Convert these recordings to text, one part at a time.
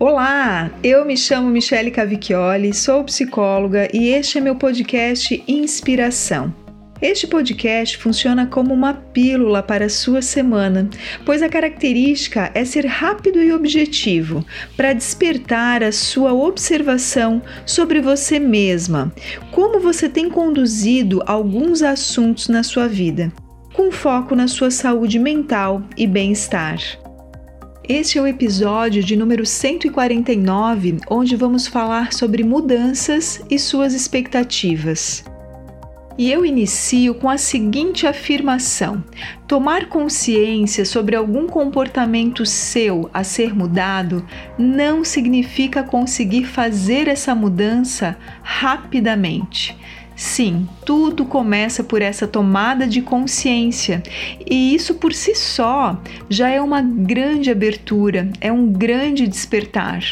Olá, eu me chamo Michele Cavicchioli, sou psicóloga e este é meu podcast Inspiração. Este podcast funciona como uma pílula para a sua semana, pois a característica é ser rápido e objetivo para despertar a sua observação sobre você mesma, como você tem conduzido alguns assuntos na sua vida, com foco na sua saúde mental e bem-estar. Este é o episódio de número 149, onde vamos falar sobre mudanças e suas expectativas. E eu inicio com a seguinte afirmação: tomar consciência sobre algum comportamento seu a ser mudado não significa conseguir fazer essa mudança rapidamente. Sim, tudo começa por essa tomada de consciência, e isso por si só já é uma grande abertura, é um grande despertar.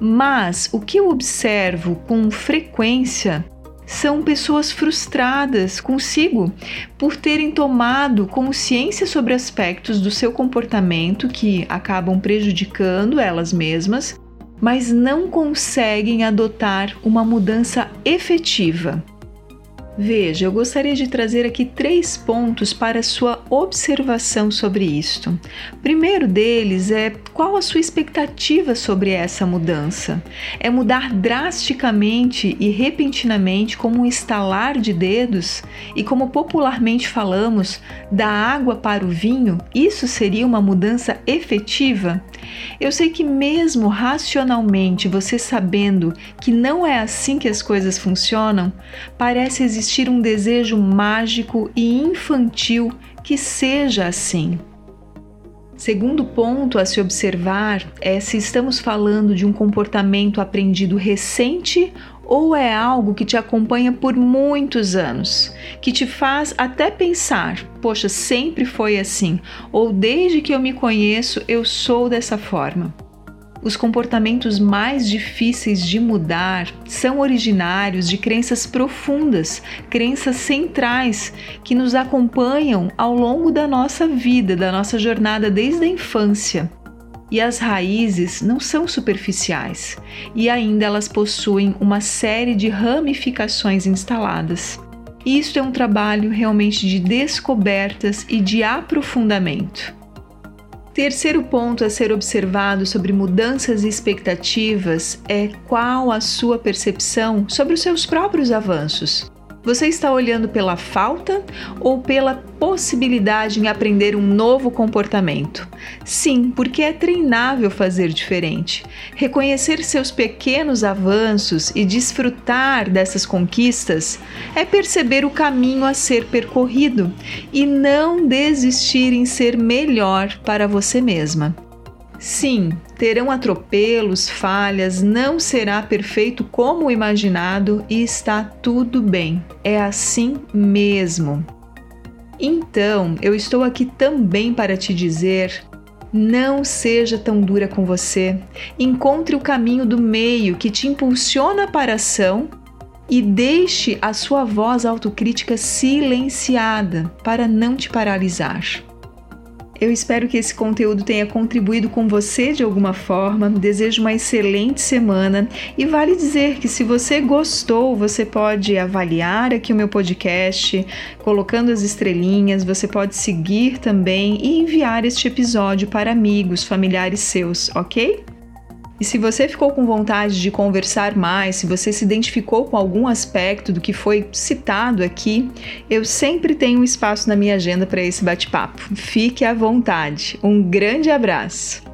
Mas o que eu observo com frequência são pessoas frustradas consigo por terem tomado consciência sobre aspectos do seu comportamento que acabam prejudicando elas mesmas, mas não conseguem adotar uma mudança efetiva. Veja, eu gostaria de trazer aqui três pontos para sua observação sobre isto. Primeiro deles é qual a sua expectativa sobre essa mudança? É mudar drasticamente e repentinamente, como um estalar de dedos? E como popularmente falamos, da água para o vinho? Isso seria uma mudança efetiva? Eu sei que, mesmo racionalmente, você sabendo que não é assim que as coisas funcionam, parece existir um desejo mágico e infantil que seja assim. Segundo ponto a se observar é se estamos falando de um comportamento aprendido recente ou é algo que te acompanha por muitos anos, que te faz até pensar: poxa, sempre foi assim, ou desde que eu me conheço eu sou dessa forma. Os comportamentos mais difíceis de mudar são originários de crenças profundas, crenças centrais que nos acompanham ao longo da nossa vida, da nossa jornada desde a infância. E as raízes não são superficiais e ainda elas possuem uma série de ramificações instaladas. Isto é um trabalho realmente de descobertas e de aprofundamento. Terceiro ponto a ser observado sobre mudanças e expectativas é qual a sua percepção sobre os seus próprios avanços. Você está olhando pela falta ou pela possibilidade em aprender um novo comportamento? Sim, porque é treinável fazer diferente. Reconhecer seus pequenos avanços e desfrutar dessas conquistas é perceber o caminho a ser percorrido e não desistir em ser melhor para você mesma. Sim, terão atropelos, falhas, não será perfeito como imaginado e está tudo bem. É assim mesmo. Então, eu estou aqui também para te dizer não seja tão dura com você. Encontre o caminho do meio que te impulsiona para a ação e deixe a sua voz autocrítica silenciada para não te paralisar. Eu espero que esse conteúdo tenha contribuído com você de alguma forma. Desejo uma excelente semana e vale dizer que se você gostou, você pode avaliar aqui o meu podcast, colocando as estrelinhas, você pode seguir também e enviar este episódio para amigos, familiares seus, ok? E se você ficou com vontade de conversar mais, se você se identificou com algum aspecto do que foi citado aqui, eu sempre tenho um espaço na minha agenda para esse bate-papo. Fique à vontade. Um grande abraço!